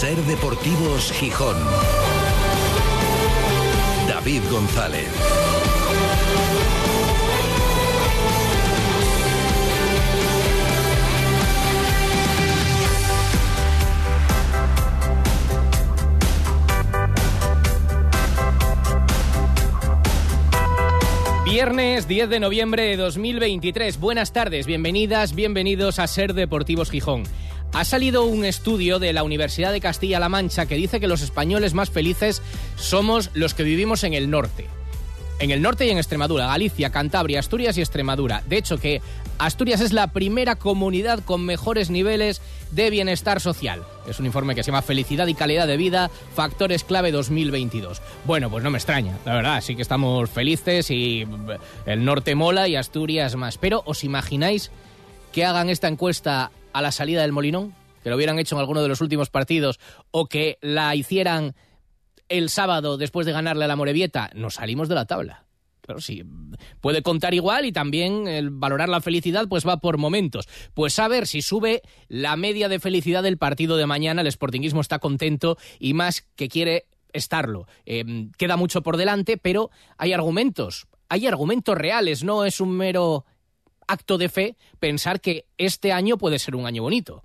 Ser Deportivos Gijón. David González. Viernes 10 de noviembre de 2023. Buenas tardes, bienvenidas, bienvenidos a Ser Deportivos Gijón. Ha salido un estudio de la Universidad de Castilla-La Mancha que dice que los españoles más felices somos los que vivimos en el norte. En el norte y en Extremadura, Galicia, Cantabria, Asturias y Extremadura. De hecho que Asturias es la primera comunidad con mejores niveles de bienestar social. Es un informe que se llama Felicidad y calidad de vida, factores clave 2022. Bueno, pues no me extraña, la verdad, sí que estamos felices y el norte mola y Asturias más. Pero ¿os imagináis que hagan esta encuesta a la salida del Molinón? Que lo hubieran hecho en alguno de los últimos partidos o que la hicieran el sábado después de ganarle a la Morevieta, nos salimos de la tabla. Pero sí, puede contar igual y también el valorar la felicidad pues va por momentos. Pues a ver si sube la media de felicidad del partido de mañana, el Sportingismo está contento y más que quiere estarlo. Eh, queda mucho por delante, pero hay argumentos, hay argumentos reales, no es un mero acto de fe pensar que este año puede ser un año bonito.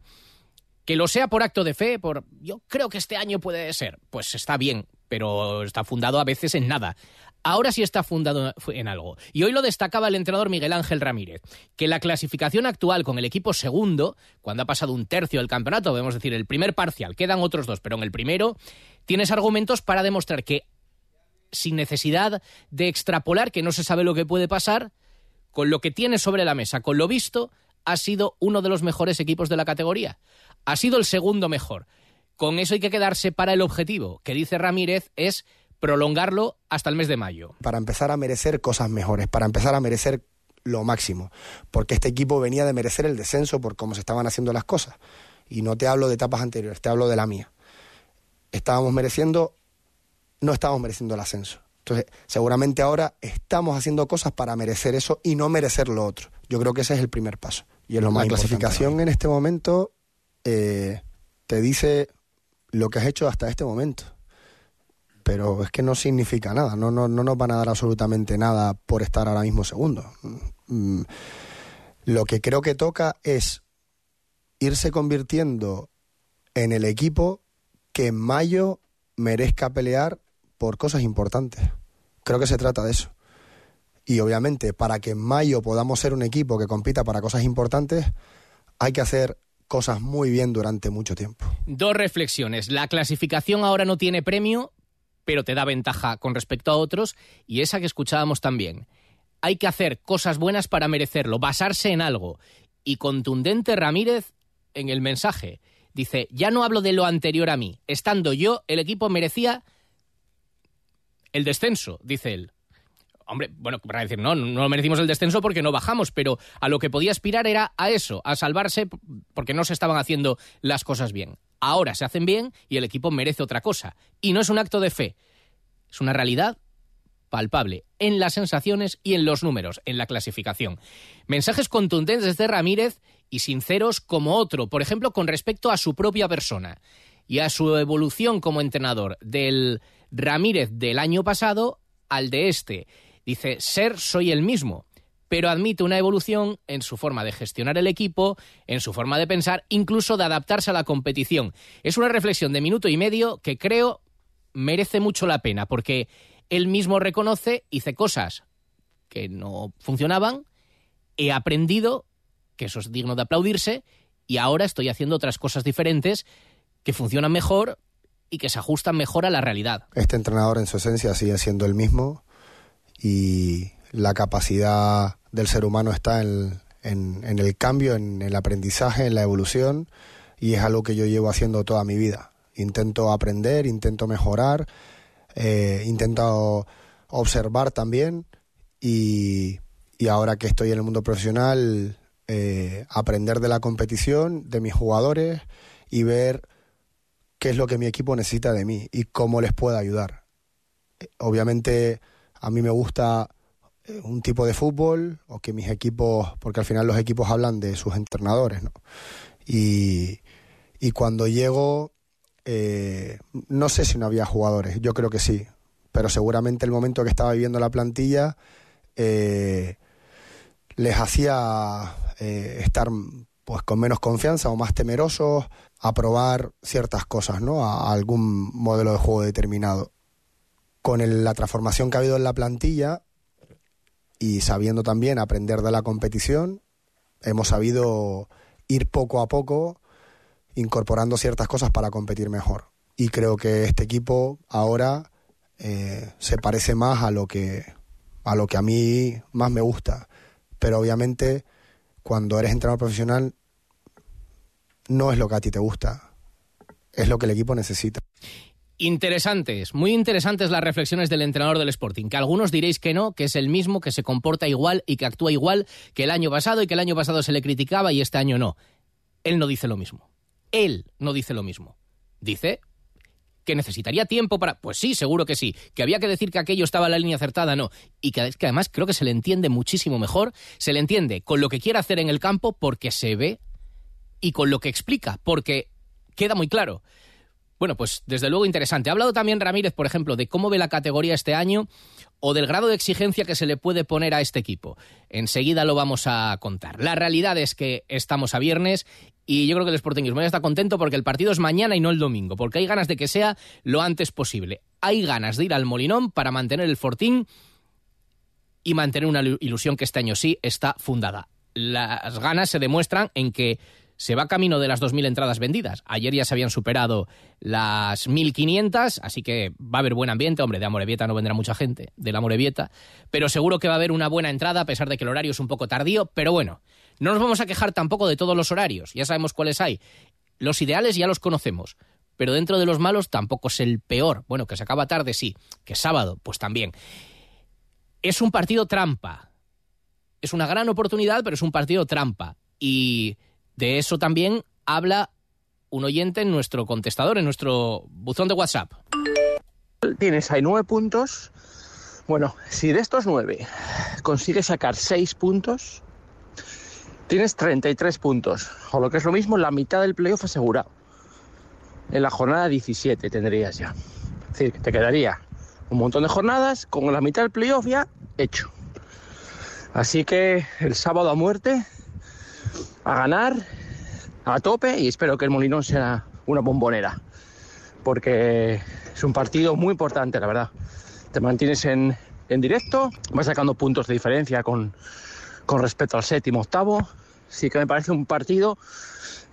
Que lo sea por acto de fe, por yo creo que este año puede ser, pues está bien, pero está fundado a veces en nada. Ahora sí está fundado en algo. Y hoy lo destacaba el entrenador Miguel Ángel Ramírez, que la clasificación actual con el equipo segundo, cuando ha pasado un tercio del campeonato, podemos decir el primer parcial, quedan otros dos, pero en el primero tienes argumentos para demostrar que sin necesidad de extrapolar que no se sabe lo que puede pasar, con lo que tiene sobre la mesa, con lo visto, ha sido uno de los mejores equipos de la categoría. Ha sido el segundo mejor. Con eso hay que quedarse para el objetivo, que dice Ramírez es prolongarlo hasta el mes de mayo. Para empezar a merecer cosas mejores, para empezar a merecer lo máximo, porque este equipo venía de merecer el descenso por cómo se estaban haciendo las cosas. Y no te hablo de etapas anteriores, te hablo de la mía. Estábamos mereciendo, no estábamos mereciendo el ascenso. Entonces, seguramente ahora estamos haciendo cosas para merecer eso y no merecer lo otro. Yo creo que ese es el primer paso. Y es lo más La clasificación en este momento eh, te dice lo que has hecho hasta este momento pero es que no significa nada, no, no, no nos van a dar absolutamente nada por estar ahora mismo segundo. Mm, lo que creo que toca es irse convirtiendo en el equipo que en mayo merezca pelear por cosas importantes. Creo que se trata de eso. Y obviamente, para que en mayo podamos ser un equipo que compita para cosas importantes, hay que hacer cosas muy bien durante mucho tiempo. Dos reflexiones. La clasificación ahora no tiene premio, pero te da ventaja con respecto a otros, y esa que escuchábamos también. Hay que hacer cosas buenas para merecerlo, basarse en algo. Y contundente Ramírez en el mensaje. Dice, ya no hablo de lo anterior a mí. Estando yo, el equipo merecía el descenso, dice él. Hombre, bueno, para decir, no, no merecimos el descenso porque no bajamos, pero a lo que podía aspirar era a eso, a salvarse porque no se estaban haciendo las cosas bien ahora se hacen bien y el equipo merece otra cosa. Y no es un acto de fe, es una realidad palpable en las sensaciones y en los números, en la clasificación. Mensajes contundentes de Ramírez y sinceros como otro, por ejemplo, con respecto a su propia persona y a su evolución como entrenador del Ramírez del año pasado al de este. Dice, ser soy el mismo pero admite una evolución en su forma de gestionar el equipo, en su forma de pensar, incluso de adaptarse a la competición. Es una reflexión de minuto y medio que creo merece mucho la pena, porque él mismo reconoce, hice cosas que no funcionaban, he aprendido, que eso es digno de aplaudirse, y ahora estoy haciendo otras cosas diferentes que funcionan mejor y que se ajustan mejor a la realidad. Este entrenador en su esencia sigue siendo el mismo y la capacidad del ser humano está en, en, el cambio, en el aprendizaje, en la evolución, y es algo que yo llevo haciendo toda mi vida. Intento aprender, intento mejorar, eh, intento observar también, y, y, ahora que estoy en el mundo profesional, eh, aprender de la competición, de mis jugadores, y ver qué es lo que mi equipo necesita de mí y cómo les puedo ayudar. Obviamente a mí me gusta un tipo de fútbol o que mis equipos, porque al final los equipos hablan de sus entrenadores, ¿no? Y, y cuando llego eh, no sé si no había jugadores, yo creo que sí, pero seguramente el momento que estaba viviendo la plantilla eh, les hacía eh, estar pues con menos confianza o más temerosos a probar ciertas cosas, ¿no? A, algún modelo de juego determinado. Con la transformación que ha habido en la plantilla y sabiendo también aprender de la competición, hemos sabido ir poco a poco incorporando ciertas cosas para competir mejor. Y creo que este equipo ahora eh, se parece más a lo que a lo que a mí más me gusta. Pero obviamente cuando eres entrenador profesional no es lo que a ti te gusta, es lo que el equipo necesita. Interesantes, muy interesantes las reflexiones del entrenador del Sporting, que algunos diréis que no, que es el mismo, que se comporta igual y que actúa igual que el año pasado y que el año pasado se le criticaba y este año no. Él no dice lo mismo. Él no dice lo mismo. Dice que necesitaría tiempo para... Pues sí, seguro que sí. Que había que decir que aquello estaba en la línea acertada, no. Y que, que además creo que se le entiende muchísimo mejor. Se le entiende con lo que quiere hacer en el campo porque se ve y con lo que explica, porque queda muy claro. Bueno, pues desde luego interesante. Ha hablado también Ramírez, por ejemplo, de cómo ve la categoría este año o del grado de exigencia que se le puede poner a este equipo. Enseguida lo vamos a contar. La realidad es que estamos a viernes y yo creo que el Sportingismo ya está contento porque el partido es mañana y no el domingo, porque hay ganas de que sea lo antes posible. Hay ganas de ir al Molinón para mantener el Fortín y mantener una ilusión que este año sí está fundada. Las ganas se demuestran en que se va camino de las 2.000 entradas vendidas. Ayer ya se habían superado las 1.500, así que va a haber buen ambiente. Hombre, de Amorebieta no vendrá mucha gente, de la Amorebieta, pero seguro que va a haber una buena entrada, a pesar de que el horario es un poco tardío. Pero bueno, no nos vamos a quejar tampoco de todos los horarios, ya sabemos cuáles hay. Los ideales ya los conocemos, pero dentro de los malos tampoco es el peor. Bueno, que se acaba tarde, sí, que sábado, pues también. Es un partido trampa. Es una gran oportunidad, pero es un partido trampa. Y de eso también habla un oyente en nuestro contestador, en nuestro buzón de WhatsApp. Tienes ahí nueve puntos. Bueno, si de estos nueve consigues sacar seis puntos, tienes 33 puntos. O lo que es lo mismo, la mitad del playoff asegurado. En la jornada 17 tendrías ya. Es decir, que te quedaría un montón de jornadas con la mitad del playoff ya hecho. Así que el sábado a muerte a ganar a tope y espero que el Molinón sea una bombonera, porque es un partido muy importante, la verdad. Te mantienes en, en directo, vas sacando puntos de diferencia con, con respecto al séptimo, octavo. Sí que me parece un partido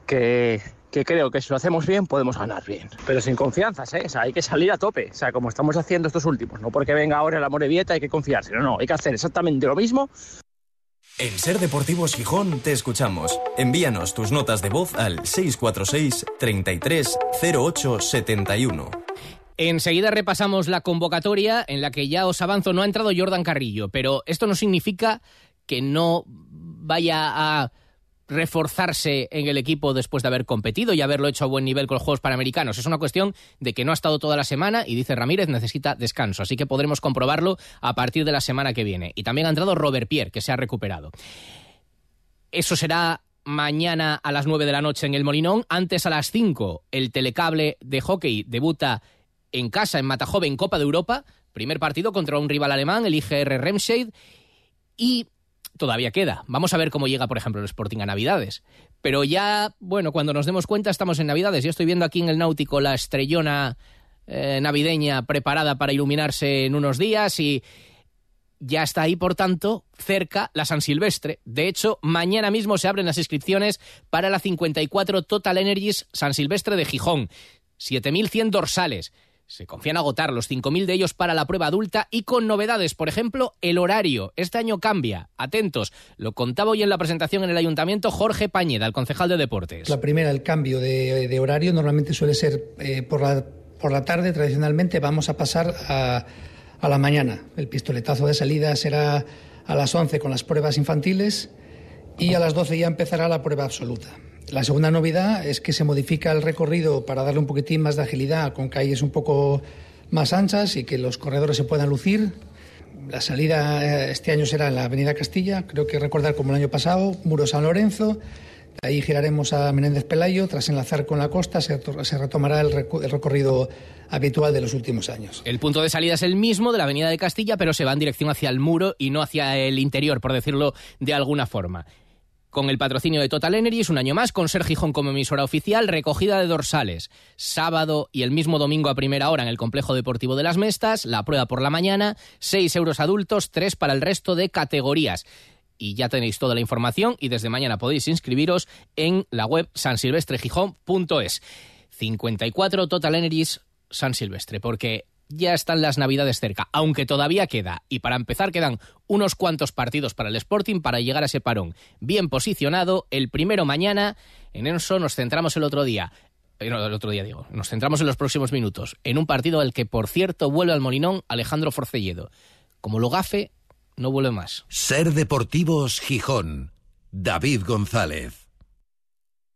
que, que creo que si lo hacemos bien podemos ganar bien. Pero sin confianzas, ¿eh? O sea, hay que salir a tope, o sea, como estamos haciendo estos últimos. No porque venga ahora el Amorebieta hay que confiarse, no, no, hay que hacer exactamente lo mismo en Ser Deportivos Gijón te escuchamos. Envíanos tus notas de voz al 646 33 08 71. Enseguida repasamos la convocatoria en la que ya os avanzo no ha entrado Jordan Carrillo, pero esto no significa que no vaya a reforzarse en el equipo después de haber competido y haberlo hecho a buen nivel con los Juegos Panamericanos. Es una cuestión de que no ha estado toda la semana y dice Ramírez necesita descanso, así que podremos comprobarlo a partir de la semana que viene. Y también ha entrado Robert Pierre, que se ha recuperado. Eso será mañana a las 9 de la noche en el Molinón. Antes a las 5 el telecable de hockey debuta en casa en Matajove en Copa de Europa. Primer partido contra un rival alemán, el IGR Remscheid. Y todavía queda. Vamos a ver cómo llega, por ejemplo, el Sporting a Navidades. Pero ya, bueno, cuando nos demos cuenta estamos en Navidades. Yo estoy viendo aquí en el Náutico la estrellona eh, navideña preparada para iluminarse en unos días y ya está ahí, por tanto, cerca la San Silvestre. De hecho, mañana mismo se abren las inscripciones para la 54 Total Energies San Silvestre de Gijón. 7.100 dorsales. Se confían agotar los 5.000 de ellos para la prueba adulta y con novedades. Por ejemplo, el horario. Este año cambia. Atentos. Lo contaba hoy en la presentación en el ayuntamiento Jorge Pañeda, el concejal de deportes. La primera, el cambio de, horario, normalmente suele ser eh, por, la, por la tarde. Tradicionalmente vamos a pasar a, a la mañana. El pistoletazo de salida será a las 11 con las pruebas infantiles y a las 12 ya empezará la prueba absoluta. La segunda novedad es que se modifica el recorrido para darle un poquitín más de agilidad con calles un poco más anchas y que los corredores se puedan lucir. La salida eh, este año será la Avenida Castilla, creo que recordar como el año pasado, Muro San Lorenzo, Ahí giraremos a Menéndez Pelayo, tras enlazar con la costa se, retomará el, recorrido habitual de los últimos años. El punto de salida es el mismo de la Avenida de Castilla, pero se va en dirección hacia el muro y no hacia el interior, por decirlo de alguna forma con el patrocinio de Total Energies, un año más, con Ser Gijón como emisora oficial, recogida de dorsales. Sábado y el mismo domingo a primera hora en el Complejo Deportivo de las Mestas, la prueba por la mañana, 6 euros adultos, 3 para el resto de categorías y ya tenéis toda la información y desde mañana podéis inscribiros en la web sansilvestregijón.es. 54 Total Energies San Silvestre, porque ya están las navidades cerca, aunque todavía queda, y para empezar quedan unos cuantos partidos para el Sporting para llegar a ese parón. Bien posicionado, el primero mañana, en eso nos centramos el otro día. Eh, el otro día digo, nos centramos en los próximos minutos, en un partido al que, por cierto, vuelve al Molinón Alejandro Forcelledo. Como lo gafe, no vuelve más. Ser Deportivos Gijón. David González.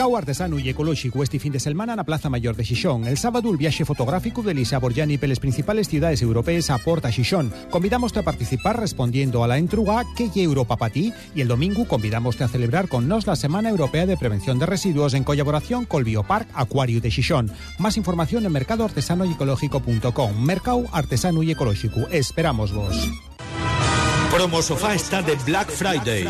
Mercado artesano y ecológico este fin de semana la Plaza Mayor de Xixón. El sábado el viaje fotográfico de Lisa Borgiani las principales ciudades europeas aporta Xixón. Convidamos a participar respondiendo a la entruga que es Europa para ti y el domingo convidamos a celebrar con nos la Semana Europea de Prevención de Residuos en colaboración con el Biopark Acuario de Xixón. Más información en mercadoartesanoyecológico.com. Mercado Artesano y Ecológico. Esperamos vos. Promo Sofá está de Black Friday.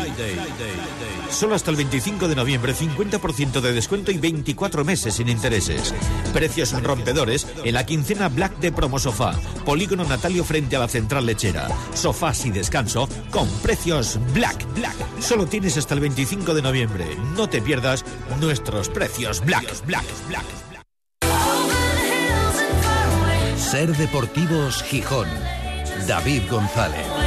Solo hasta el 25 de noviembre, 50% de descuento y 24 meses sin intereses. Precios rompedores en la quincena Black de Promo Sofá. Polígono Natalio frente a la central lechera. Sofás y descanso con precios Black. Black. Solo tienes hasta el 25 de noviembre. No te pierdas nuestros precios Black. Black. Black. Ser Deportivos Gijón. David González.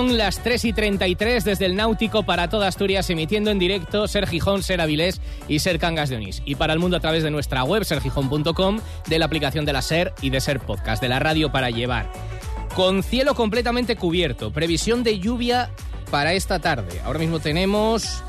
Son las 3 y 33 desde el Náutico para toda Asturias, emitiendo en directo Ser Gijón, Ser Avilés y Ser Cangas de Onís. Y para el mundo a través de nuestra web, sergijón.com, de la aplicación de la Ser y de Ser Podcast, de la radio para llevar. Con cielo completamente cubierto, previsión de lluvia para esta tarde. Ahora mismo tenemos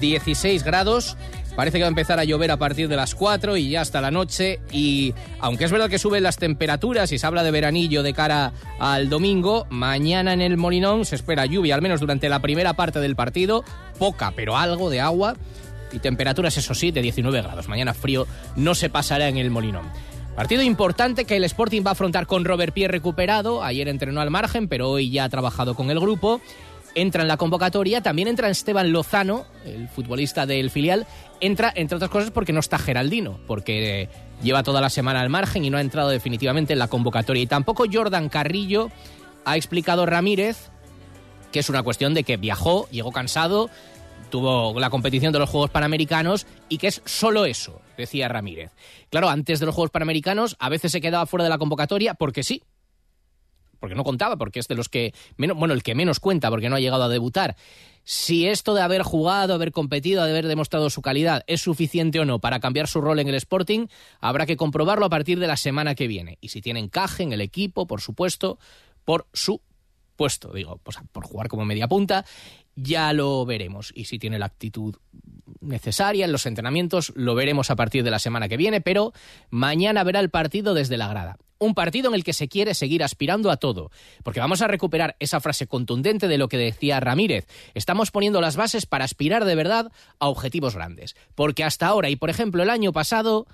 16 grados Parece que va a empezar a llover a partir de las 4 y ya hasta la noche. Y aunque es verdad que suben las temperaturas y se habla de veranillo de cara al domingo, mañana en el Molinón se espera lluvia, al menos durante la primera parte del partido. Poca, pero algo de agua. Y temperaturas, eso sí, de 19 grados. Mañana frío no se pasará en el Molinón. Partido importante que el Sporting va a afrontar con Robert Pierre recuperado. Ayer entrenó al margen, pero hoy ya ha trabajado con el grupo entra en la convocatoria. También entra Esteban Lozano, el futbolista del filial. Entra, entre otras cosas, porque no está Geraldino, porque lleva toda la semana al margen y no ha entrado definitivamente en la convocatoria. Y tampoco Jordan Carrillo ha explicado Ramírez que es una cuestión de que viajó, llegó cansado, tuvo la competición de los Juegos Panamericanos y que es solo eso, decía Ramírez. Claro, antes de los Juegos Panamericanos a veces se quedaba fuera de la convocatoria porque sí, porque no contaba, porque es de los que menos, bueno, el que menos cuenta, porque no ha llegado a debutar. Si esto de haber jugado, haber competido, de haber demostrado su calidad es suficiente o no para cambiar su rol en el Sporting, habrá que comprobarlo a partir de la semana que viene. Y si tiene encaje en el equipo, por supuesto, por su puesto, digo, por jugar como media punta, ya lo veremos. Y si tiene la actitud necesaria en los entrenamientos, lo veremos a partir de la semana que viene, pero mañana verá el partido desde la grada. Un partido en el que se quiere seguir aspirando a todo, porque vamos a recuperar esa frase contundente de lo que decía Ramírez. Estamos poniendo las bases para aspirar de verdad a objetivos grandes, porque hasta ahora y por ejemplo el año pasado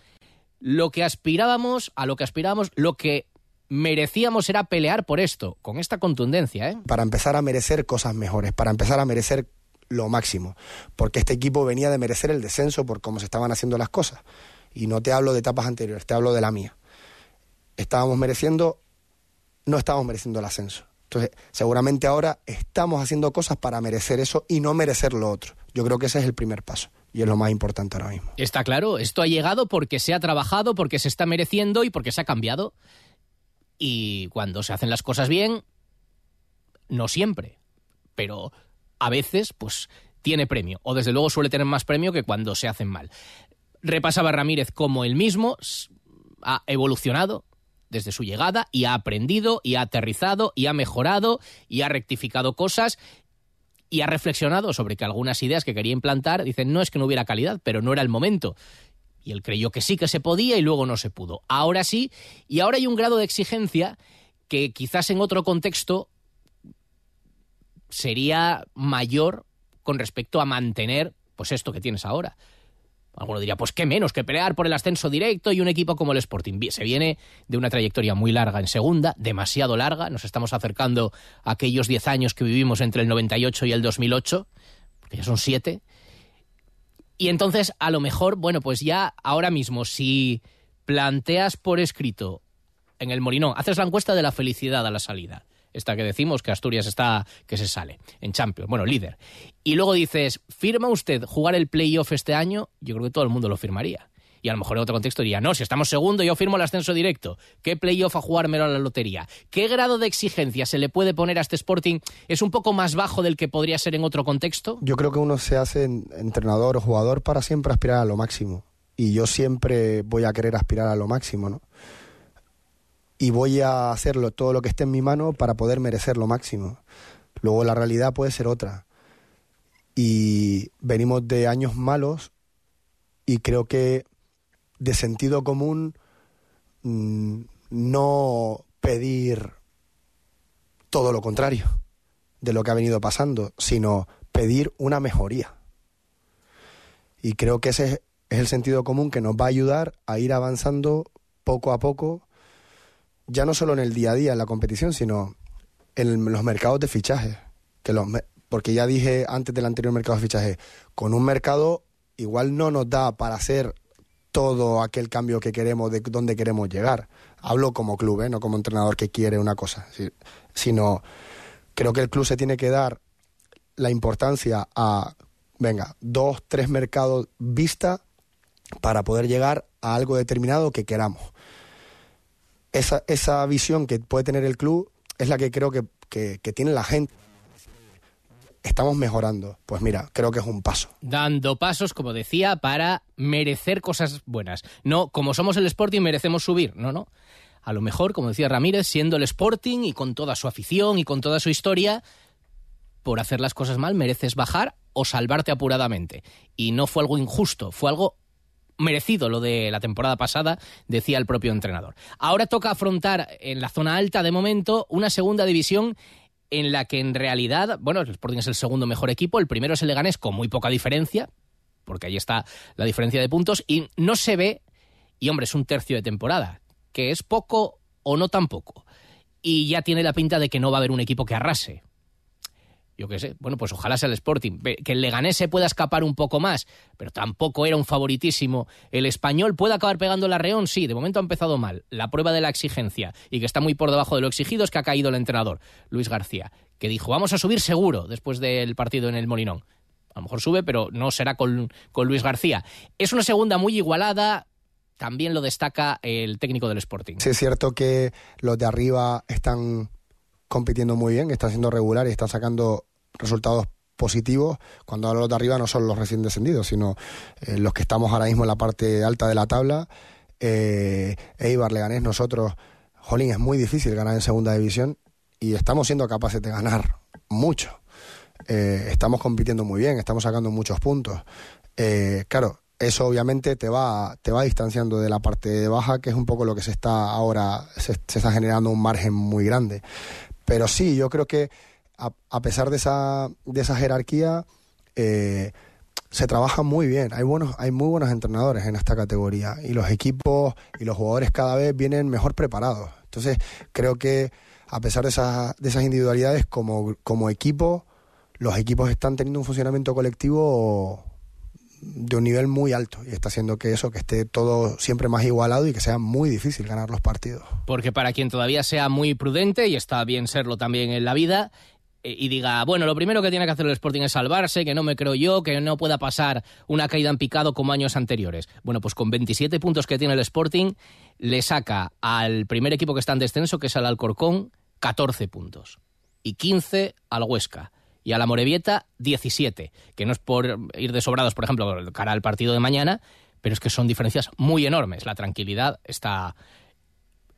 lo que aspirábamos, a lo que aspirábamos, lo que merecíamos era pelear por esto, con esta contundencia, ¿eh? Para empezar a merecer cosas mejores, para empezar a merecer lo máximo, porque este equipo venía de merecer el descenso por cómo se estaban haciendo las cosas. Y no te hablo de etapas anteriores, te hablo de la mía estábamos mereciendo, no estábamos mereciendo el ascenso. Entonces, seguramente ahora estamos haciendo cosas para merecer eso y no merecer lo otro. Yo creo que ese es el primer paso y es lo más importante ahora mismo. Está claro, esto ha llegado porque se ha trabajado, porque se está mereciendo y porque se ha cambiado. Y cuando se hacen las cosas bien, no siempre, pero a veces, pues tiene premio, o desde luego suele tener más premio que cuando se hacen mal. Repasaba Ramírez como él mismo ha evolucionado, desde su llegada y ha aprendido y ha aterrizado y ha mejorado y ha rectificado cosas y ha reflexionado sobre que algunas ideas que quería implantar dicen no es que no hubiera calidad, pero no era el momento. Y él creyó que sí que se podía y luego no se pudo. Ahora sí, y ahora hay un grado de exigencia que quizás en otro contexto sería mayor con respecto a mantener pues esto que tienes ahora. Alguno diría, pues qué menos que pelear por el ascenso directo y un equipo como el Sporting. Se viene de una trayectoria muy larga en segunda, demasiado larga. Nos estamos acercando a aquellos 10 años que vivimos entre el 98 y el 2008, que ya son 7. Y entonces, a lo mejor, bueno, pues ya ahora mismo, si planteas por escrito en el Morinón, haces la encuesta de la felicidad a la salida esta que decimos que Asturias está que se sale en Champions, bueno, líder. Y luego dices, ¿firma usted jugar el playoff este año? Yo creo que todo el mundo lo firmaría. Y a lo mejor en otro contexto diría, no, si estamos segundo, yo firmo el ascenso directo. ¿Qué playoff a jugármelo a la lotería? ¿Qué grado de exigencia se le puede poner a este Sporting? ¿Es un poco más bajo del que podría ser en otro contexto? Yo creo que uno se hace entrenador o jugador para siempre aspirar a lo máximo. Y yo siempre voy a querer aspirar a lo máximo, ¿no? Y voy a hacerlo todo lo que esté en mi mano para poder merecer lo máximo. Luego la realidad puede ser otra. Y venimos de años malos y creo que de sentido común mm, no pedir todo lo contrario de lo que ha venido pasando, sino pedir una mejoría. Y creo que ese es el sentido común que nos va a ayudar a ir avanzando poco a poco ya no solo en el día a día, en la competición, sino en los mercados de fichaje. Que los, porque ya dije antes del anterior mercado de fichaje, con un mercado igual no nos da para hacer todo aquel cambio que queremos, de dónde queremos llegar. Hablo como club, ¿eh? no como entrenador que quiere una cosa, sino creo que el club se tiene que dar la importancia a, venga, dos, tres mercados vista para poder llegar a algo determinado que queramos esa, esa visión que puede tener el club es la que creo que, tiene la gente estamos mejorando. Pues mira, creo que es un paso. Dando pasos, como decía, para merecer cosas buenas. No, como somos el Sporting, merecemos subir. No, no. A lo mejor, como decía Ramírez, siendo el Sporting y con toda su afición y con toda su historia, por hacer las cosas mal mereces bajar o salvarte apuradamente. Y no fue algo injusto, fue algo merecido lo de la temporada pasada, decía el propio entrenador. Ahora toca afrontar en la zona alta de momento una segunda división en la que en realidad, bueno, el Sporting es el segundo mejor equipo, el primero es el Leganés con muy poca diferencia, porque ahí está la diferencia de puntos, y no se ve, y hombre, es un tercio de temporada, que es poco o no tan poco. Y ya tiene la pinta de que no va a haber un equipo que arrase yo qué sé, bueno, pues ojalá sea el Sporting, que el Leganés se pueda escapar un poco más, pero tampoco era un favoritísimo. El español puede acabar pegando la reón, sí, de momento ha empezado mal. La prueba de la exigencia y que está muy por debajo de lo exigido es que ha caído el entrenador, Luis García, que dijo, vamos a subir seguro después del partido en el Molinón. A lo mejor sube, pero no será con, con Luis García. Es una segunda muy igualada, también lo destaca el técnico del Sporting. Sí, es cierto que los de arriba están compitiendo muy bien, están siendo regulares y están sacando resultados positivos. Cuando hablo de arriba no son los recién descendidos, sino eh, los que estamos ahora mismo en la parte alta de la tabla. Eh, Eibar, Leganés, nosotros, Jolín, es muy difícil ganar en segunda división y estamos siendo capaces de ganar mucho. Eh, estamos compitiendo muy bien, estamos sacando muchos puntos. Eh, claro, eso obviamente te va, te va distanciando de la parte baja, que es un poco lo que se está ahora, se, está generando un margen muy grande. Pero sí, yo creo que a, pesar de esa, de esa jerarquía, eh, se trabaja muy bien. Hay buenos, hay muy buenos entrenadores en esta categoría y los equipos y los jugadores cada vez vienen mejor preparados. Entonces, creo que a pesar de esas, de esas individualidades, como, como equipo, los equipos están teniendo un funcionamiento colectivo de un nivel muy alto y está haciendo que eso, que esté todo siempre más igualado y que sea muy difícil ganar los partidos. Porque para quien todavía sea muy prudente, y está bien serlo también en la vida, eh, y diga, bueno, lo primero que tiene que hacer el Sporting es salvarse, que no me creo yo, que no pueda pasar una caída en picado como años anteriores. Bueno, pues con 27 puntos que tiene el Sporting, le saca al primer equipo que está en descenso, que es el Alcorcón, 14 puntos. Y 15 al Huesca y a la Morevieta 17, que no es por ir de sobrados, por ejemplo, cara al partido de mañana, pero es que son diferencias muy enormes. La tranquilidad está,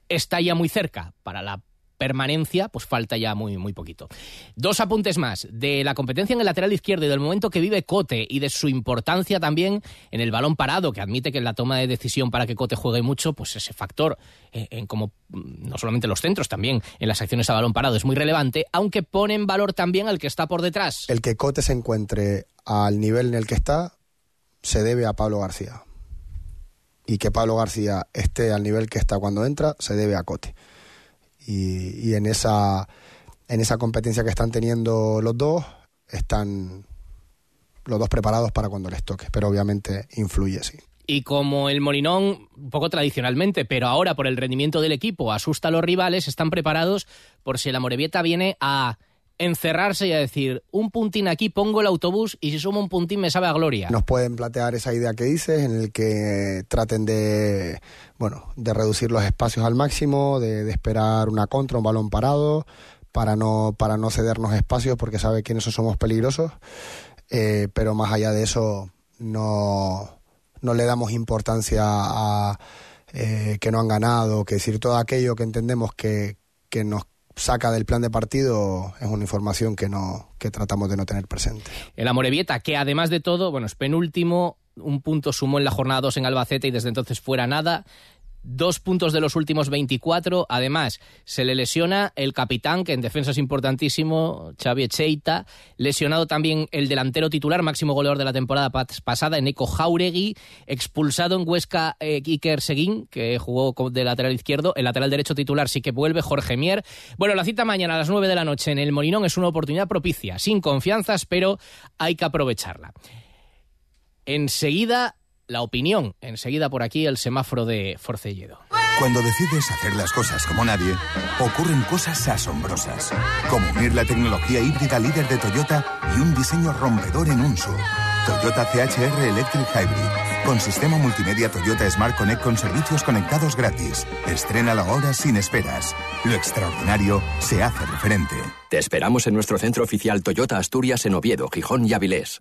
está ya muy cerca para la permanencia, pues falta ya muy, muy poquito. Dos apuntes más de la competencia en el lateral izquierdo y del momento que vive Cote y de su importancia también en el balón parado, que admite que en la toma de decisión para que Cote juegue mucho, pues ese factor en como mm, no solamente los centros, también en las acciones a balón parado es muy relevante, aunque pone en valor también al que está por detrás. El que Cote se encuentre al nivel en el que está se debe a Pablo García. Y que Pablo García esté al nivel que está cuando entra se debe a Cote y, en, esa, en esa competencia que están teniendo los dos, están los dos preparados para cuando les toque, pero obviamente influye, sí. Y como el Molinón, un poco tradicionalmente, pero ahora por el rendimiento del equipo asusta a los rivales, están preparados por si la Morevieta viene a encerrarse y a decir, un puntín aquí, pongo el autobús y si sumo un puntín me sabe a gloria. Nos pueden plantear esa idea que dices, en el que traten de, bueno, de reducir los espacios al máximo, de, esperar una contra, un balón parado, para no, para no cedernos espacios porque sabe que en eso somos peligrosos. Eh, pero más allá de eso, no, no le damos importancia a eh, que no han ganado, que decir todo aquello que entendemos que, que nos saca del plan de partido es una información que no que tratamos de no tener presente. El Amorebieta, que además de todo, bueno, es penúltimo, un punto sumó en la jornada 2 en Albacete y desde entonces fuera nada dos puntos de los últimos 24. Además, se le lesiona el capitán, que en defensa es importantísimo, Xavi Echeita. Lesionado también el delantero titular, máximo goleador de la temporada pasada, Eneco Jauregui. Expulsado en Huesca, eh, Iker Seguín, que jugó de lateral izquierdo. El lateral derecho titular sí que vuelve, Jorge Mier. Bueno, la cita mañana a las 9 de la noche en el Molinón es una oportunidad propicia, sin confianzas, pero hay que aprovecharla. Enseguida la opinión. Enseguida por aquí el semáforo de Forcelledo. Cuando decides hacer las cosas como nadie, ocurren cosas asombrosas, como unir la tecnología híbrida líder de Toyota y un diseño rompedor en un SUV. Toyota CHR Electric Hybrid, con sistema multimedia Toyota Smart Connect con servicios conectados gratis. Estrena la hora sin esperas. Lo extraordinario se hace referente. Te esperamos en nuestro centro oficial Toyota Asturias en Oviedo, Gijón y Avilés.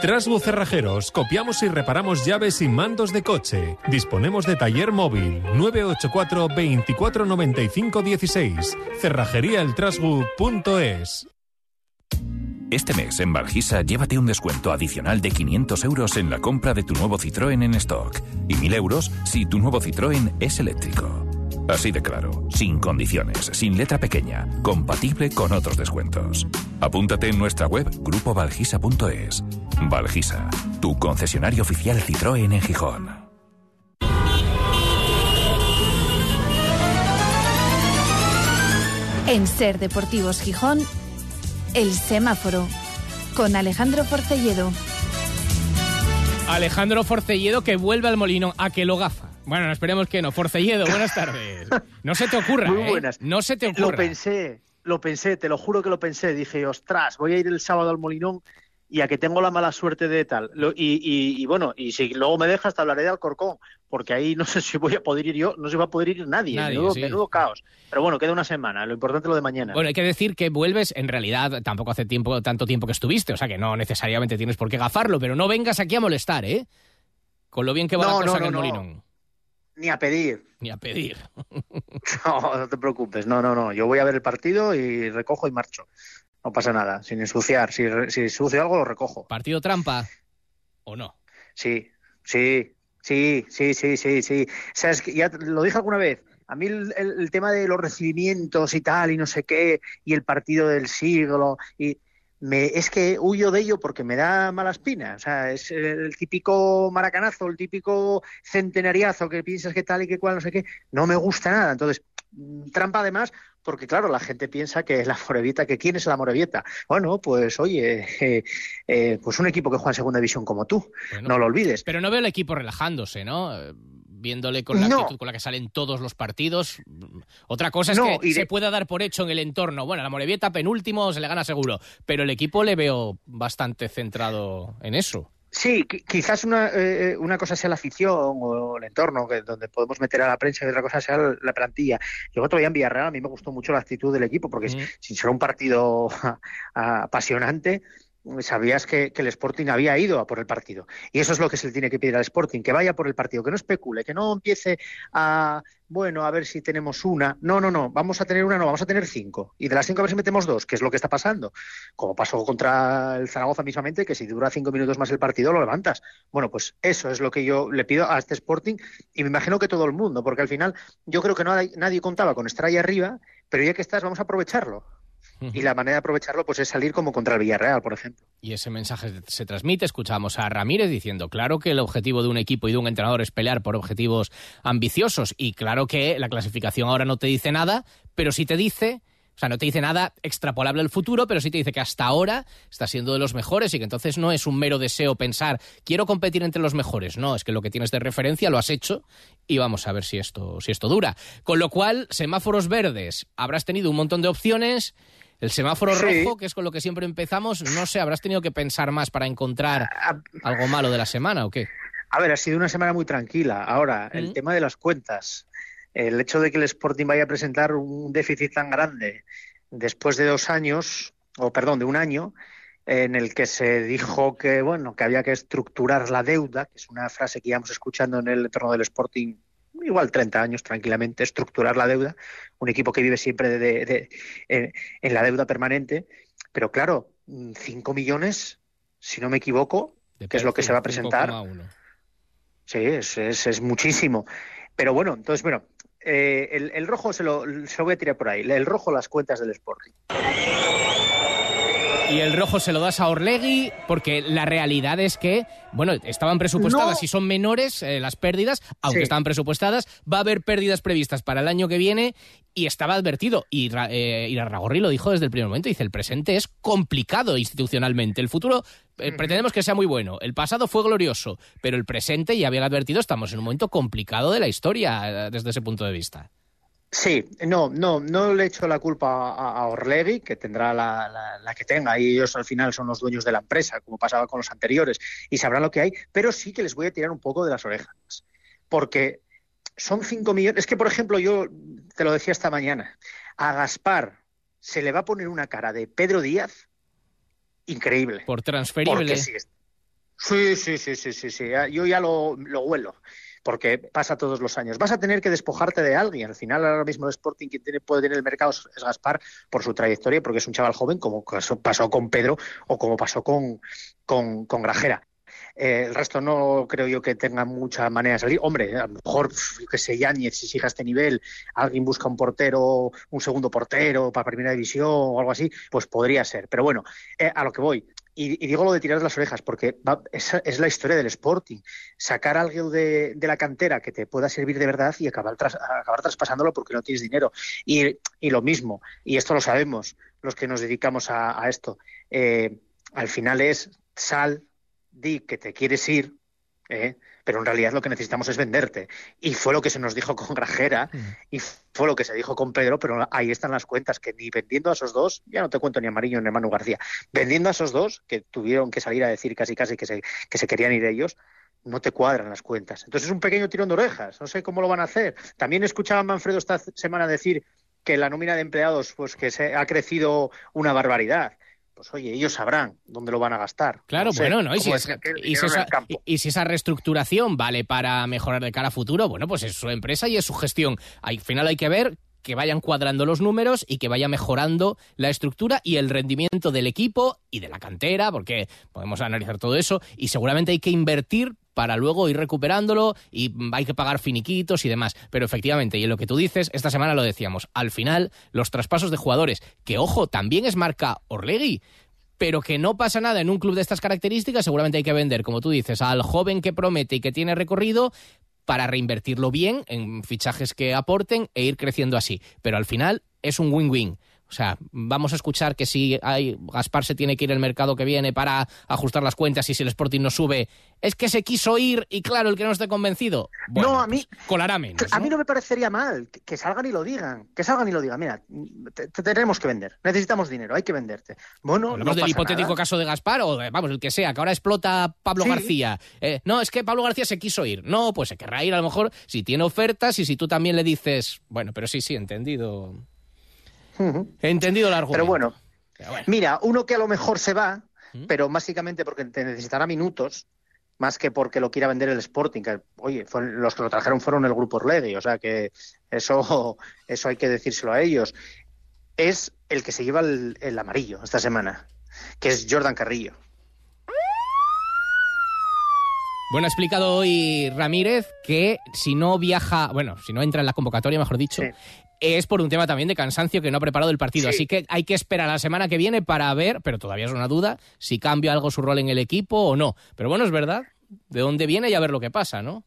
Trasbu Cerrajeros, copiamos y reparamos llaves y mandos de coche. Disponemos de taller móvil 984 2495 16. Cerrajeríaeltrasbu.es. Este mes en Valgisa llévate un descuento adicional de 500 euros en la compra de tu nuevo Citroën en stock y 1000 euros si tu nuevo Citroën es eléctrico. Así de claro, sin condiciones, sin letra pequeña, compatible con otros descuentos. Apúntate en nuestra web grupovalgisa.es. Valgisa, tu concesionario oficial Citroën en Gijón. En Ser Deportivos Gijón, El Semáforo, con Alejandro Forcelledo. Alejandro Forcelledo que vuelve al molino a que lo gafa. Bueno, esperemos que no. Forcelledo, buenas tardes. No se te ocurra, Muy ¿eh? buenas. No se te ocurra. Lo pensé, lo pensé, te lo juro que lo pensé. Dije, ostras, voy a ir el sábado al Molinón y a que tengo la mala suerte de tal. Lo- y, y- y bueno, y si luego me dejas, te hablaré de Alcorcón, porque ahí no sé si voy a poder ir yo, no se va a poder ir nadie. Nadie, menudo, sí. menudo caos. Pero bueno, queda una semana, lo importante es lo de mañana. Bueno, hay que decir que vuelves, en realidad tampoco hace tiempo, tanto tiempo que estuviste, o sea que no necesariamente tienes por qué gafarlo, pero no vengas aquí a molestar, ¿eh? Con lo bien que va No, la no, cosa en el. Molinón. Ni a pedir. Ni a pedir. No, no te preocupes. No, no, no. Yo voy a ver el partido y recojo y marcho. No pasa nada, sin ensuciar. Si, si sucio algo, lo recojo. ¿Partido trampa o no? Sí, sí, sí, sí, sí, sí, sí. Sabes que ya lo dije alguna vez. A mí el, el- el tema de los recibimientos y tal y no sé qué y el partido del siglo y me, es que huyo de ello porque me da mala espina. O sea, es el típico maracanazo, el típico centenariazo que piensas que tal y que cual, no sé qué. No me gusta nada. Entonces, mm, trampa además porque claro, la gente piensa que la Morevieta, que quién es la Morevieta. Bueno, pues oye, eh, eh, pues un equipo que juega en segunda división como tú, no lo olvides. Pero no veo el equipo relajándose, ¿no? Eh, Viéndole con la No. actitud con la que salen todos los partidos. Otra cosa es No, que de- se pueda dar por hecho en el entorno. Bueno, la Morevieta penúltimo se le gana seguro, pero el equipo le veo bastante centrado en eso. Sí, qui- quizás una, eh, una cosa sea la afición o el entorno, que donde podemos meter a la prensa, y otra cosa sea la plantilla. Yo otro día en Villarreal a mí me gustó mucho la actitud del equipo, porque sin ser un partido apasionante, sabías que, el Sporting había ido a por el partido. Y eso es lo que se le tiene que pedir al Sporting, que vaya por el partido, que no especule, que no empiece a, bueno, a ver si tenemos una. No, no, no, vamos a tener una, no, vamos a tener cinco. Y de las cinco a ver si metemos dos, que es lo que está pasando. Como pasó contra el Zaragoza mismamente, que si dura cinco minutos más el partido lo levantas. Bueno, pues eso es lo que yo le pido a este Sporting y me imagino que todo el mundo, porque al final yo creo que no nadie contaba con estar ahí arriba, pero ya que estás, vamos a aprovecharlo. Y la manera de aprovecharlo pues es salir como contra el Villarreal, por ejemplo. Y ese mensaje se transmite. Escuchamos a Ramírez diciendo, claro que el objetivo de un equipo y de un entrenador es pelear por objetivos ambiciosos. Y claro que la clasificación ahora no te dice nada, pero sí te dice, o sea, no te dice nada extrapolable al futuro, pero sí te dice que hasta ahora está siendo de los mejores y que entonces no es un mero deseo pensar, quiero competir entre los mejores. No, es que lo que tienes de referencia lo has hecho y vamos a ver si esto, si esto dura. Con lo cual, semáforos verdes, habrás tenido un montón de opciones. El semáforo Sí. rojo, que es con lo que siempre empezamos, no sé, habrás tenido que pensar más para encontrar Ah, algo malo de la semana o qué. A ver, ha sido una semana muy tranquila. Ahora, el tema de las cuentas, el hecho de que el Sporting vaya a presentar un déficit tan grande después de dos años, o perdón, de un año, en el que se dijo que bueno que había que estructurar la deuda, que es una frase que íbamos escuchando en el entorno del Sporting igual 30 años tranquilamente, estructurar la deuda, un equipo que vive siempre de- de- de- en, en la deuda permanente, pero claro, 5 millones, si no me equivoco, que es lo que se va a presentar, 5,1. Sí, es, es, es muchísimo. Pero bueno, entonces, bueno, eh, el, el rojo se lo, se lo voy a tirar por ahí. El rojo, las cuentas del Sporting. Y el rojo se lo das a Orlegui porque la realidad es que, bueno, estaban presupuestadas No. y son menores eh, las pérdidas, aunque Sí. estaban presupuestadas, va a haber pérdidas previstas para el año que viene y estaba advertido. Y eh, Irarragorri lo dijo desde el primer momento, dice, el presente es complicado institucionalmente, el futuro eh, pretendemos que sea muy bueno, el pasado fue glorioso, pero el presente, ya habían advertido, estamos en un momento complicado de la historia eh, desde ese punto de vista. Sí, no, no, no le echo la culpa a, a Orlegui, que tendrá la, la- la que tenga, y ellos al final son los dueños de la empresa, como pasaba con los anteriores, y sabrán lo que hay, pero sí que les voy a tirar un poco de las orejas, porque son 5 millones. Es que, por ejemplo, yo te lo decía esta mañana, a Gaspar se le va a poner una cara de Pedro Díaz increíble. Por transferible. Sí, sí, sí, sí, sí, sí, yo ya lo, lo huelo, porque pasa todos los años. Vas a tener que despojarte de alguien. Al final, ahora mismo el Sporting quien tiene, puede tener el mercado es Gaspar por su trayectoria, porque es un chaval joven, como pasó con Pedro o como pasó con, con, con Grajera. Eh, el resto no creo yo que tenga mucha manera de salir. Hombre, a lo mejor, que sé, Yáñez, si siga a este nivel, alguien busca un portero, un segundo portero para primera división o algo así, pues podría ser. Pero bueno, eh, a lo que voy. Y, digo lo de tirar las orejas, porque va- es la historia del Sporting. Sacar algo de, de la cantera que te pueda servir de verdad y acabar, tras- acabar traspasándolo porque no tienes dinero. Y, y lo mismo, y esto lo sabemos los que nos dedicamos a, a esto, eh, al final es sal, di que te quieres ir, ¿eh? pero en realidad lo que necesitamos es venderte. Y fue lo que se nos dijo con Grajera y fue lo que se dijo con Pedro, pero ahí están las cuentas, que ni vendiendo a esos dos, ya no te cuento ni a Mariño ni a Manu García, vendiendo a esos dos, que tuvieron que salir a decir casi casi que se, que se querían ir ellos, no te cuadran las cuentas. Entonces es un pequeño tirón de orejas, no sé cómo lo van a hacer. También escuchaba a Manfredo esta semana decir que la nómina de empleados pues que se ha crecido una barbaridad pues oye, ellos sabrán dónde lo van a gastar. Claro, bueno, ¿no? Y si, esa, reestructuración vale para mejorar de cara a futuro, bueno, pues es su empresa y es su gestión. Al final hay que ver que vayan cuadrando los números y que vaya mejorando la estructura y el rendimiento del equipo y de la cantera, porque podemos analizar todo eso y seguramente hay que invertir para luego ir recuperándolo y hay que pagar finiquitos y demás. Pero efectivamente, y en lo que tú dices, esta semana lo decíamos, al final los traspasos de jugadores, que ojo, también es marca Orlegui, pero que no pasa nada en un club de estas características, seguramente hay que vender, como tú dices, al joven que promete y que tiene recorrido para reinvertirlo bien en fichajes que aporten e ir creciendo así. Pero al final es un win-win. O sea, vamos a escuchar que si hay, Gaspar se tiene que ir el mercado que viene para ajustar las cuentas y si el Sporting no sube, es que se quiso ir y claro, el que no esté convencido, no, a mí pues colará menos. A mí no me parecería mal que, salgan y lo digan, que salgan y lo digan. Mira, te, tenemos que vender, necesitamos dinero, hay que venderte. Bueno, Hablamos del hipotético caso de Gaspar o vamos, el que sea, que ahora explota Pablo García. Eh, no, es que Pablo García se quiso ir. No, pues se querrá ir a lo mejor si tiene ofertas y si tú también le dices, bueno, pero sí, sí, entendido. He entendido el argumento. Pero bueno, mira, uno que a lo mejor se va, pero básicamente porque te necesitará minutos, más que porque lo quiera vender el Sporting. Que, oye, los que lo trajeron fueron el grupo Orlegui, o sea que eso, eso hay que decírselo a ellos. Es el que se lleva el, el amarillo esta semana, que es Jordan Carrillo. Bueno, ha explicado hoy Ramírez que si no viaja, bueno, si no entra en la convocatoria, mejor dicho, es por un tema también de cansancio que no ha preparado el partido. Así que hay que esperar a la semana que viene para ver, pero todavía es una duda, si cambia algo su rol en el equipo o no. Pero bueno, es verdad, de dónde viene y a ver lo que pasa, ¿no?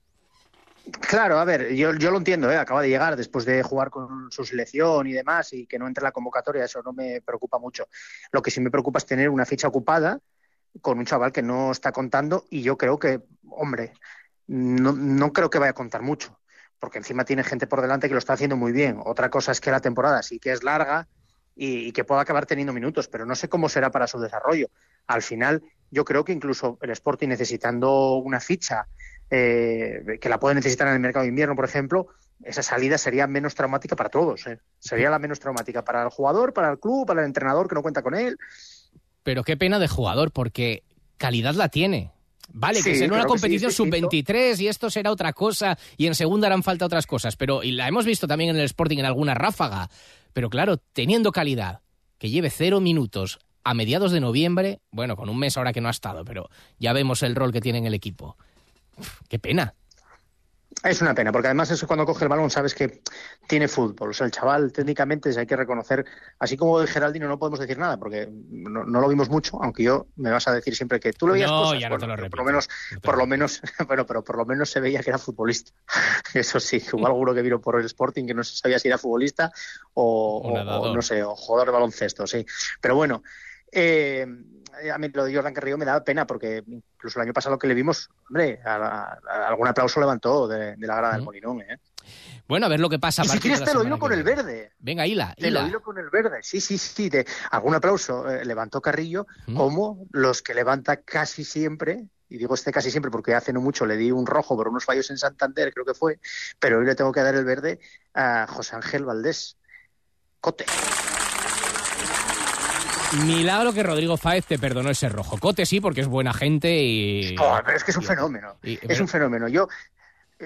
Claro, a ver, yo, yo lo entiendo, ¿eh? acaba de llegar después de jugar con su selección y demás y que no entre en la convocatoria, eso no me preocupa mucho. Lo que sí me preocupa es tener una ficha ocupada con un chaval que no está contando y yo creo que, hombre, no, no creo que vaya a contar mucho porque encima tiene gente por delante que lo está haciendo muy bien. Otra cosa es que la temporada sí que es larga y, que pueda acabar teniendo minutos, pero no sé cómo será para su desarrollo. Al final, yo creo que incluso el Sporting necesitando una ficha eh, que la puede necesitar en el mercado de invierno, por ejemplo, esa salida sería menos traumática para todos. ¿eh? Sería la menos traumática para el jugador, para el club, para el entrenador que no cuenta con él. Pero qué pena de jugador, porque calidad la tiene. Vale, que será una competición sub-23 y esto será otra cosa y en segunda harán falta otras cosas, pero y la hemos visto también en el Sporting en alguna ráfaga. Pero claro, teniendo calidad, que lleve cero minutos a mediados de noviembre, bueno, con un mes ahora que no ha estado, pero ya vemos el rol que tiene en el equipo. qué pena. Es una pena, porque además eso cuando coge el balón sabes que tiene fútbol. O sea, el chaval técnicamente hay que reconocer, así como de Geraldino no podemos decir nada, porque no, lo vimos mucho, aunque yo me vas a decir siempre que tú lo veías no, ya no te lo por lo menos, por lo menos, bueno, pero por lo menos se veía que era futbolista. Eso sí, hubo alguno que vino por el Sporting que no se sabía si era futbolista o, o no sé, o jugador de baloncesto, sí. Pero bueno, eh, a mí lo de Jordan Carrillo me da pena porque incluso el año pasado que le vimos, hombre, algún aplauso levantó de, la grada del Molinón, ¿eh? Bueno, a ver lo que pasa. Y si quieres te lo digo con el verde. Venga, hila, Te lo digo con el verde. Sí, sí, sí. De, algún aplauso eh, levantó Carrillo, como los que levanta casi siempre, y digo este casi siempre porque hace no mucho le di un rojo por unos fallos en Santander, creo que fue, pero hoy le tengo que dar el verde a José Ángel Valdés. Cote. Milagro que Rodrigo Fáez te perdonó ese rojo. Cote sí, porque es buena gente y... pero es que es un fenómeno. es un fenómeno. Yo,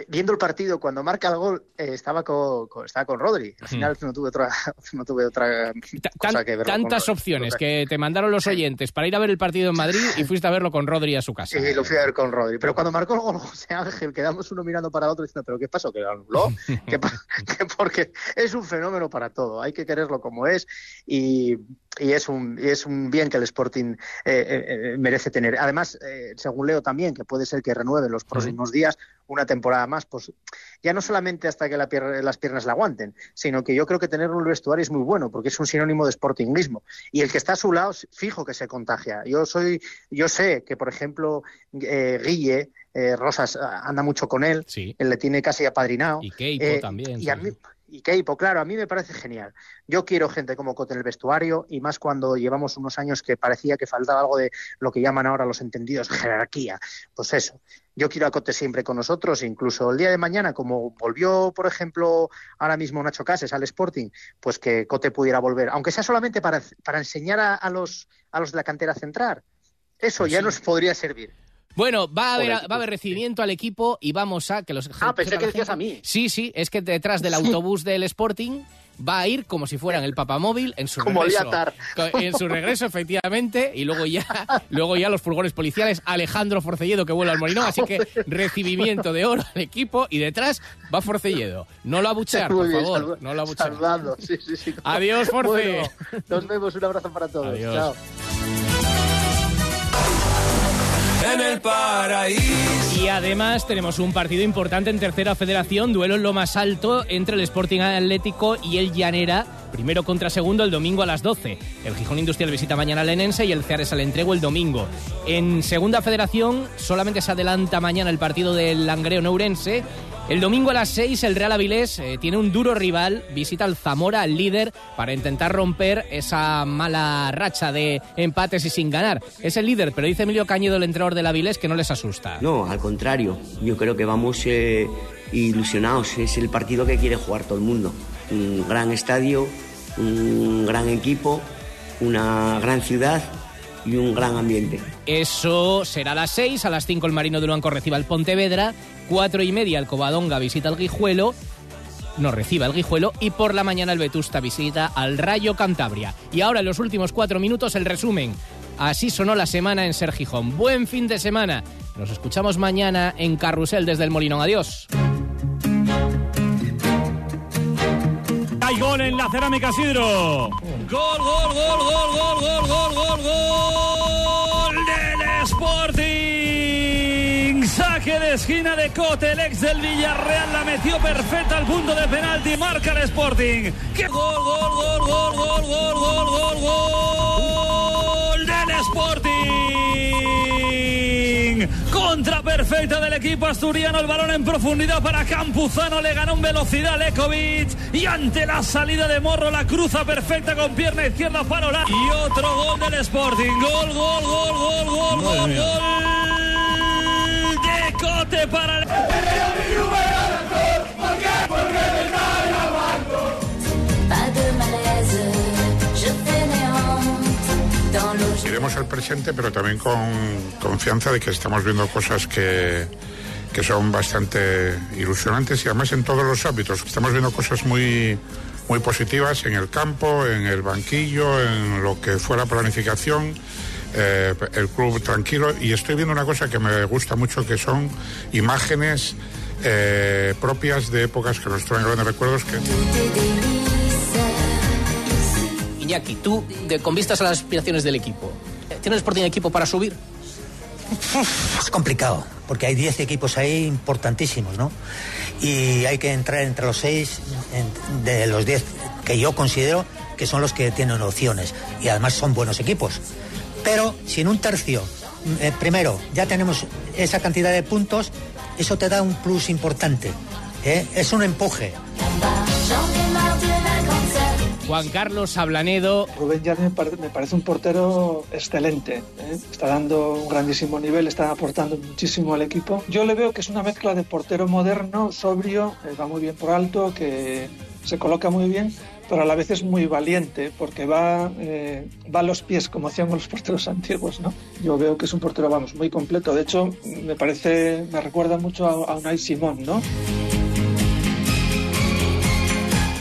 viendo el partido, cuando marca el gol, eh, estaba, con, estaba con Rodri. Al final no tuve otra, no tuve otra cosa que ver. Tantas opciones que te mandaron los oyentes para ir a ver el partido en Madrid y fuiste a verlo con Rodri a su casa. Sí, lo fui a ver con Rodri. Pero cuando marcó el gol José Ángel, quedamos uno mirando para otro diciendo, ¿pero qué pasó? ¿Que lo anuló? porque es un fenómeno para todo. Hay que quererlo como es y y es un, es un bien que el Sporting eh, eh, merece tener. Además, según leo también, que puede ser que renueve los próximos días, una temporada más, pues ya no solamente hasta que la pier- las piernas la aguanten, sino que yo creo que tenerlo en el vestuario es muy bueno, porque es un sinónimo de sportingismo. Y el que está a su lado, fijo que se contagia. Yo soy, yo sé que, por ejemplo, eh, Guille, eh, Rosas ah, anda mucho con él, él le tiene casi apadrinado. Y Keipo Eh, también. Y a sí. mí, y Keipo, claro, a mí me parece genial. Yo quiero gente como Cote en el vestuario y más cuando llevamos unos años que parecía que faltaba algo de lo que llaman ahora los entendidos jerarquía. Pues eso, yo quiero a Cote siempre con nosotros, incluso el día de mañana, como volvió, por ejemplo, ahora mismo Nacho Cases al Sporting, pues que Cote pudiera volver, aunque sea solamente para, para enseñar a, a los, a los de la cantera a centrar. Eso Pues ya sí. nos podría servir. Bueno, va a, haber, Joder. va a haber recibimiento al equipo y vamos a que los. Ah, pensé que decías a mí. Sí, sí, es que detrás del autobús del Sporting va a ir como si fueran el papamóvil en su Como regreso. Liatar. Co- En su regreso, efectivamente, y luego ya, luego ya los furgones policiales, Alejandro Forcelledo que vuelve al Molinón, así que recibimiento de oro al equipo y detrás va Forcelledo. No lo abuchear, por bien, favor, no lo abuchear. saludando, sí, sí, sí. Adiós, Force. Bueno, nos vemos, un abrazo para todos. Adiós. Chao. En el paraíso. Y además tenemos un partido importante en tercera federación, duelo en lo más alto entre el Sporting Atlético y el Llanera, primero contra segundo el domingo a las 12. El Gijón Industrial visita mañana al Lenense y el Ceares al Entrego el domingo. En segunda federación solamente se adelanta mañana el partido del Langreo Nourense. El domingo a las 6 el Real Avilés eh, tiene un duro rival, visita al Zamora, al líder, para intentar romper esa mala racha de empates y sin ganar. Es el líder, pero dice Emilio Cañedo, el entrenador del Avilés, que no les asusta. No, al contrario. Yo creo que vamos eh, ilusionados. Es el partido que quiere jugar todo el mundo. Un gran estadio, un gran equipo, una gran ciudad y un gran ambiente. Eso será a las 6, a las 5 el Marino de Luanco reciba el Pontevedra, 4 y media el Covadonga visita el Guijuelo, no reciba el Guijuelo y por la mañana el Vetusta visita al Rayo Cantabria. Y ahora en los últimos cuatro minutos el resumen. Así sonó la semana en Ser Gijón. Buen fin de semana. Nos escuchamos mañana en Carrusel desde el Molinón. Adiós. Hay gol en la cerámica Sidro. Gol, gol, gol, gol, gol, gol, gol, gol, gol esquina de Cote, el ex del Villarreal la metió perfecta al punto de penalti. Marca el Sporting. ¡Qué Gol, gol, gol, gol, gol, gol, gol, gol, gol del Sporting. Contra perfecta del equipo asturiano, el balón en profundidad para Campuzano, le ganó en velocidad Lekovic y ante la salida de Morro la cruza perfecta con pierna izquierda Farola y otro gol del Sporting, gol, gol, gol, gol, gol, gol, gol honte dans l'eau. Iremos al presente, pero también con confianza de que estamos viendo cosas que, que son bastante ilusionantes y además en todos los ámbitos. Estamos viendo cosas muy, muy positivas en el campo, en el banquillo, en lo que fue la planificación. Eh, el club tranquilo y estoy viendo una cosa que me gusta mucho que son imágenes eh, propias de épocas que nos traen grandes recuerdos que Iñaki, tú, de- con vistas a las aspiraciones del equipo, ¿tiene el Sporting equipo para subir? Es complicado, porque hay 10 equipos ahí importantísimos, ¿no? Y hay que entrar entre los 6 de los 10 que yo considero que son los que tienen opciones. Y además son buenos equipos. Pero si en un tercio, eh, primero, ya tenemos esa cantidad de puntos, eso te da un plus importante. ¿eh? Es un empuje. Juan Carlos Ablanedo. Rubén parece, me parece un portero excelente. ¿eh? Está dando un grandísimo nivel, está aportando muchísimo al equipo. Yo le veo que es una mezcla de portero moderno, sobrio, eh, va muy bien por alto, que se coloca muy bien, pero a la vez es muy valiente porque va, eh, va a los pies, como hacían los porteros antiguos. ¿no? Yo veo que es un portero, vamos, muy completo. De hecho, me parece, me recuerda mucho a, a Unai Simón, ¿no?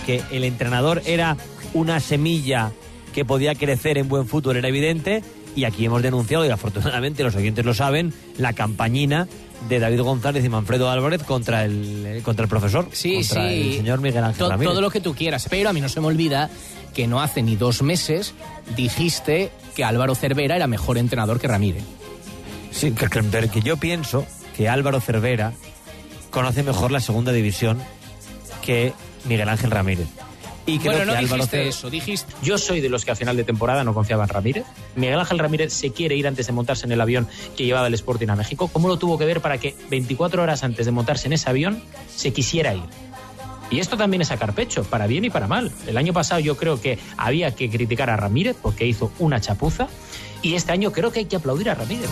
que el entrenador era una semilla que podía crecer en buen fútbol, era evidente. Y aquí hemos denunciado, y afortunadamente los oyentes lo saben, la campañina de David González y Manfredo Álvarez contra el, eh, contra el profesor, Sí, contra sí. el señor Miguel Ángel To- todo lo que tú quieras. Pero a mí no se me olvida que no hace ni dos meses dijiste que Álvaro Cervera era mejor entrenador que Ramírez. Sí, que, que- que yo pienso que Álvaro Cervera conoce mejor la segunda división que Miguel Ángel Ramírez. Y creo bueno, no que dijiste eso, dijiste... Yo soy de los que a final de temporada no confiaba en Ramírez. Miguel Ángel Ramírez se quiere ir antes de montarse en el avión que llevaba el Sporting a México. ¿Cómo lo tuvo que ver para que 24 horas antes de montarse en ese avión se quisiera ir? Y esto también es sacar pecho, para bien y para mal. El año pasado yo creo que había que criticar a Ramírez porque hizo una chapuza. Y este año creo que hay que aplaudir a Ramírez.